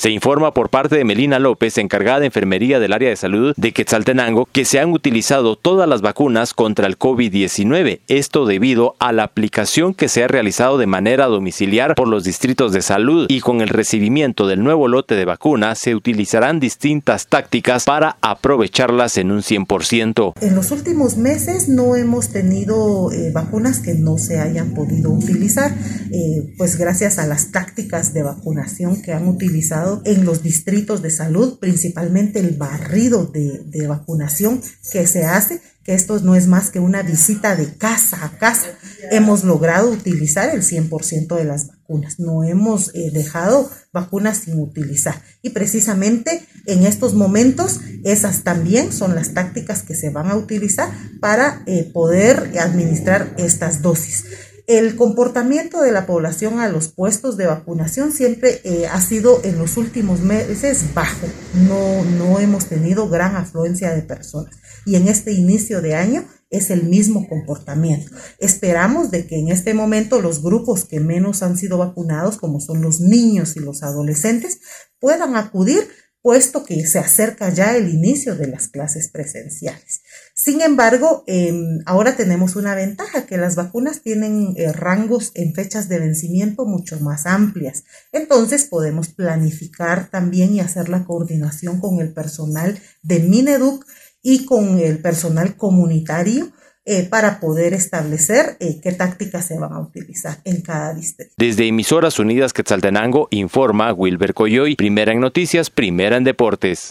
Se informa por parte de Melina López, encargada de enfermería del área de salud de Quetzaltenango, que se han utilizado todas las vacunas contra el COVID-19. Esto debido a la aplicación que se ha realizado de manera domiciliar por los distritos de salud y con el recibimiento del nuevo lote de vacunas se utilizarán distintas tácticas para aprovecharlas en un 100%. En los últimos meses no hemos tenido eh, vacunas que no se hayan podido utilizar, eh, pues gracias a las tácticas de vacunación que han utilizado en los distritos de salud, principalmente el barrido de, vacunación que se hace que esto no es más que una visita de casa a casa. Hemos logrado utilizar el 100% de las vacunas, no hemos eh, dejado vacunas sin utilizar. Y precisamente en estos momentos esas también son las tácticas que se van a utilizar para eh, poder administrar estas dosis. El comportamiento de la población a los puestos de vacunación siempre eh, ha sido en los últimos meses bajo. No, no hemos tenido gran afluencia de personas. Y en este inicio de año es el mismo comportamiento. Esperamos de que en este momento los grupos que menos han sido vacunados, como son los niños y los adolescentes, puedan acudir puesto que se acerca ya el inicio de las clases presenciales. Sin embargo, em, ahora tenemos una ventaja, que las vacunas tienen eh, rangos en fechas de vencimiento mucho más amplias. Entonces podemos planificar también y hacer la coordinación con el personal de Mineduc y con el personal comunitario eh, para poder establecer eh, qué tácticas se van a utilizar en cada distrito. Desde Emisoras Unidas Quetzaltenango informa Wilber Coyoy, primera en noticias, primera en deportes.